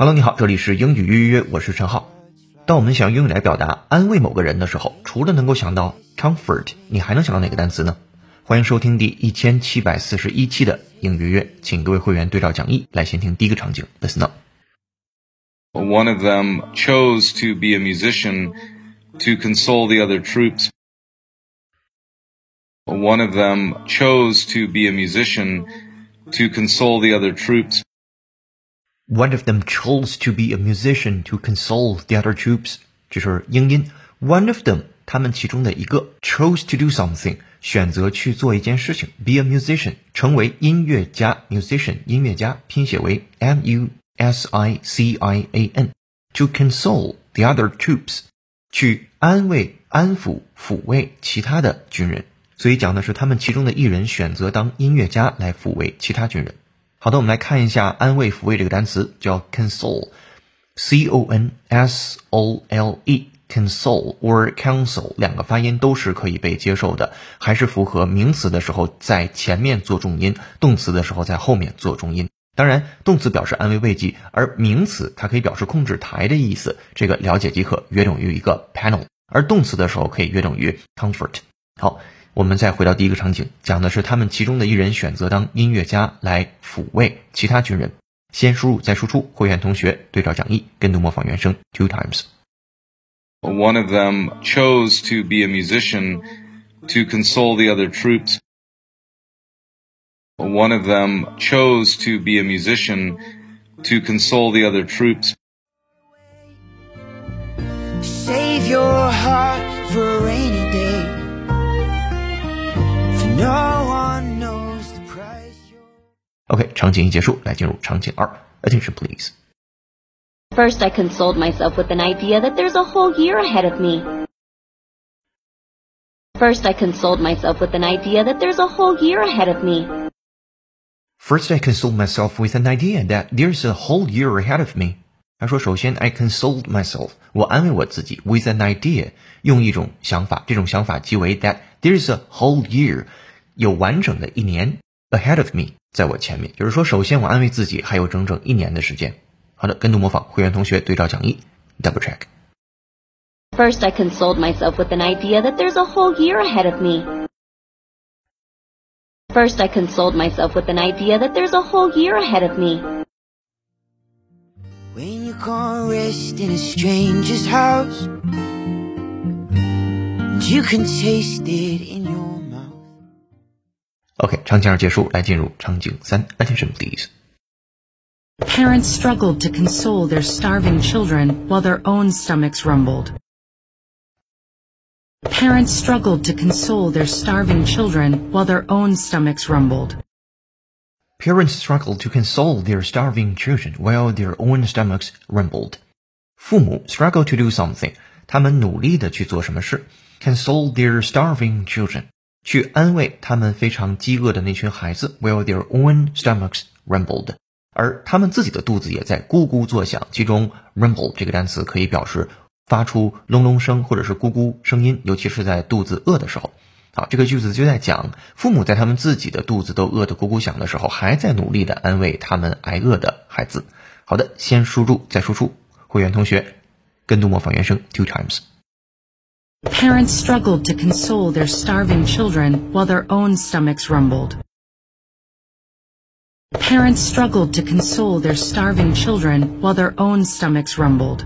Hello，你好，这里是英语约约，我是陈浩。当我们想用英语来表达安慰某个人的时候，除了能够想到 comfort，你还能想到哪个单词呢？欢迎收听第一千七百四十一期的英语约，请各位会员对照讲义来先听第一个场景，Listen up。One of them chose to be a musician to console the other troops. One of them chose to be a musician to console the other troops. One of them chose to be a musician to console the other troops。这是英音。One of them，他们其中的一个 chose to do something，选择去做一件事情，be a musician，成为音乐家，musician 音乐家，拼写为 M U S I C I A N。To console the other troops，去安慰、安抚、抚慰其他的军人。所以讲的是他们其中的一人选择当音乐家来抚慰其他军人。好的，我们来看一下安慰、抚慰这个单词，叫 console，c o n s o l e，console or counsel 两个发音都是可以被接受的，还是符合名词的时候在前面做重音，动词的时候在后面做重音。当然，动词表示安慰慰藉，而名词它可以表示控制台的意思，这个了解即可，约等于一个 panel。而动词的时候可以约等于 comfort。好。我们再回到第一个场景，讲的是他们其中的一人选择当音乐家来抚慰其他军人。先输入再输出，会员同学对照讲义，跟读模仿原声 two times。One of them chose to be a musician to console the other troops. One of them chose to be a musician to console the other troops. Save your heart for a rainy day. OK，场景一结束，来进入场景二。Attention, please. First, I consoled myself with an idea that there's a whole year ahead of me. First, I consoled myself with an idea that there's a whole year ahead of me. First, I consoled myself with an idea that there's a whole year ahead of me. 他说：“首先，I consoled myself，我安慰我自己，with an idea，用一种想法，这种想法即为 that there's a whole year， 有完整的一年 ahead of me，在我前面。就是说，首先我安慰自己还有整整一年的时间。好的，跟读模仿，会员同学对照讲义，double check。First, I consoled myself with an idea that there's a whole year ahead of me. First, I consoled myself with an idea that there's a whole year ahead of me. When you can't rest in a stranger's house And you can taste it in your mouth OK，场景二结束，来进入场景三。Attention, please. Parents struggled to console their starving children while their own stomachs rumbled. Parents struggled to console their starving children while their own stomachs rumbled. Parents struggle to console their starving children while their own stomachs rumbled. 父母 struggle to do something，他们努力的去做什么事，console their starving children， 去安慰他们非常饥饿的那群孩子，while their own stomachs rumbled，而他们自己的肚子也在咕咕作响。其中 rumble 这个单词可以表示发出隆隆声或者是咕咕声音，尤其是在肚子饿的时候。好，这个句子就在讲父母在他们自己的肚子都饿得咕咕响的时候，还在努力的安慰他们挨饿的孩子。好的，先输入再输出。会员同学，跟读模仿原声 two times。Parents struggled to console their starving children while their own stomachs rumbled. Parents struggled to console their starving children while their own stomachs rumbled.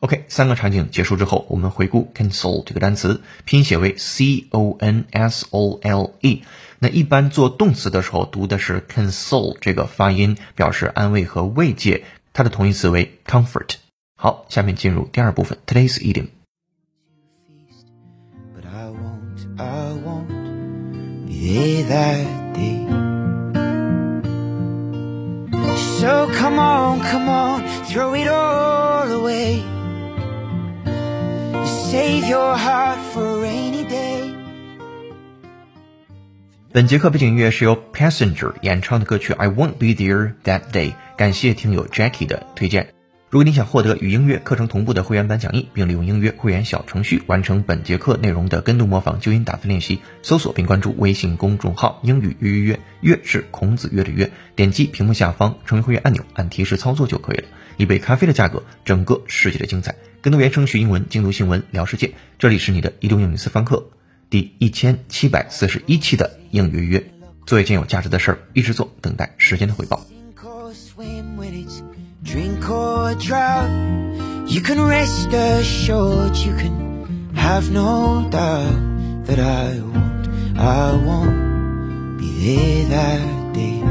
OK，三个场景结束之后，我们回顾 console 这个单词，拼写为 c o n s o l e。那一般做动词的时候读的是 console 这个发音，表示安慰和慰藉。它的同义词为 comfort。好，下面进入第二部分 today's idiom。 be there that day. So come on, come on, throw it all away. Save your heart for a rainy day. 本节课背景音乐是由 Passenger 演唱的歌曲《I Won't Be There That Day》，感谢听友 Jackie 的推荐。 如果你想获得与音乐课程同步的会员版讲义，并利用音乐会员小程序完成本节课内容的跟读模仿、纠音打分练习，搜索并关注微信公众号“英语约约约”，约是孔子约的约，点击屏幕下方成为会员按钮，按提示操作就可以了。一杯咖啡的价格，整个世界的精彩。更多原声学英文、精读新闻、聊世界，这里是你的移动英语私房课第一千七百四十一期的英语约约。做一件有价值的事儿，一直做，等待时间的回报。drink or drown. You can rest assured, you can have no doubt that I won't, I won't be there that day.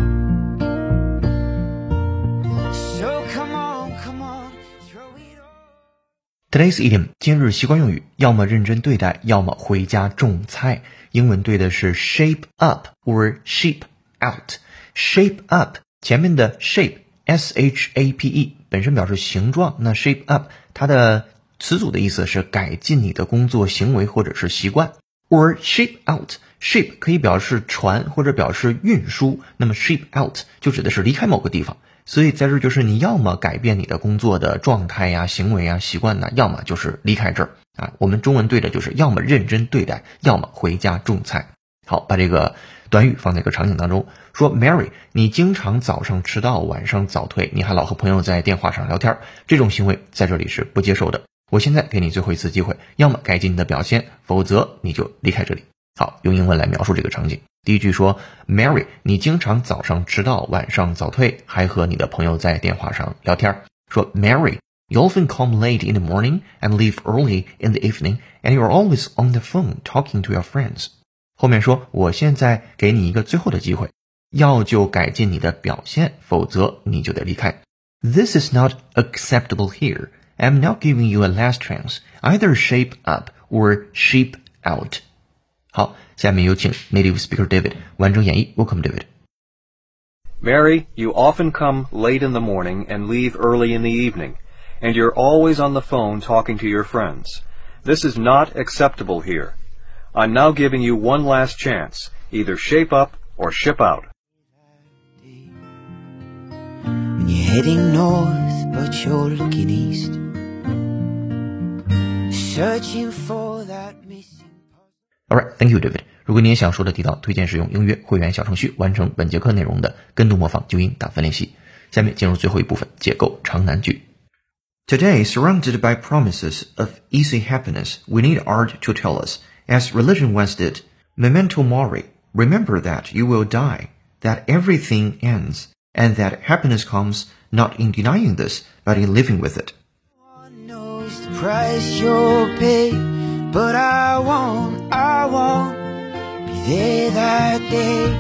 So come on, come on, throw it all. Today's idiom，今日习惯用语，要么认真对待，要么回家种菜。英文对的是 shape up or ship out。shape up 前面的 shape。S h a p e 本身表示形状，那 shape up 它的词组的意思是改进你的工作行为或者是习惯，or shape out。ship 可以表示船或者表示运输，那么 shape out 就指的是离开某个地方。所以在这就是你要么改变你的工作的状态呀、行为呀、习惯呢，要么就是离开这儿啊。我们中文对的就是要么认真对待，要么回家种菜。好，把这个短语放在一个场景当中，说 Mary，你经常早上迟到，晚上早退，你还老和朋友在电话上聊天，这种行为在这里是不接受的。我现在给你最后一次机会，要么改进你的表现，否则你就离开这里。好，用英文来描述这个场景。第一句说，Mary，你经常早上迟到，晚上早退，还和你的朋友在电话上聊天。说 Mary，you often come late in the morning and leave early in the evening, and you are always on the phone talking to your friends。后面说，我现在给你一个最后的机会，要就改进你的表现，否则你就得离开。This is not acceptable here. I'm now giving you a last chance. Either shape up or ship out. 好，下面有请 native speaker David 完整演绎。Welcome, David. Mary, you often come late in the morning and leave early in the evening, and you're always on the phone talking to your friends. This is not acceptable here. I'm now giving you one last chance. Either shape up or ship out. When you're heading north, but you're looking east. Searching for that missing. Alright, thank you, David. 如果你也想说的地道，推荐使用音乐会员小程序完成本节课内容的跟读模仿、纠音打分练习。下面进入最后一部分，解构长难句。Today, surrounded by promises of easy happiness, we need art to tell us, as religion once did, memento mori, remember that you will die, that everything ends, and that happiness comes not in denying this, but in living with it. one knows the price you'll pay, but I won't, I won't be there that day.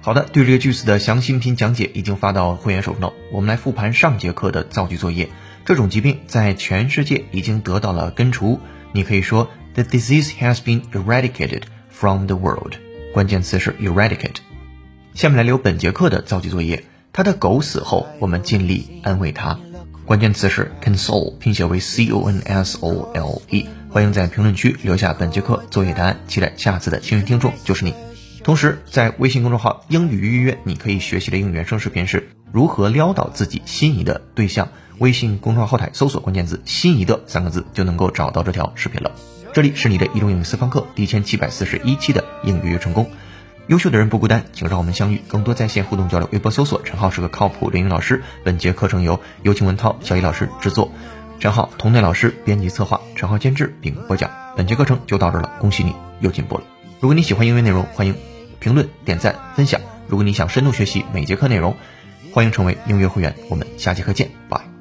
好的，对这个句子的详细音频讲解已经发到会员手中。我们来复盘上节课的造句作业。这种疾病在全世界已经得到了根除。 你可以说 The disease has been eradicated from the world。关键词是 eradicate。下面来留本节课的造句作业。他的狗死后，我们尽力安慰他。关键词是 console，拼写为 c o n s o l e。欢迎在评论区留下本节课作业答案，期待下次的幸运听众就是你。同时，在微信公众号“英语预约”，你可以学习的英语原声视频是如何撩到自己心仪的对象。微信公众号后台搜索关键字“心仪的”三个字，就能够找到这条视频了。这里是你的移动英语私房课第一千七百四十一期的英语约成功。优秀的人不孤单，请让我们相遇。更多在线互动交流，微博搜索“陈浩是个靠谱的英语老师”。本节课程由有请文涛、小易老师制作，陈浩、童内老师编辑策划，陈浩监制并播讲。本节课程就到这了，恭喜你又进步了。如果你喜欢英语内容，欢迎评论、点赞、分享。如果你想深度学习每节课内容，欢迎成为音乐会员。我们下节课见，拜。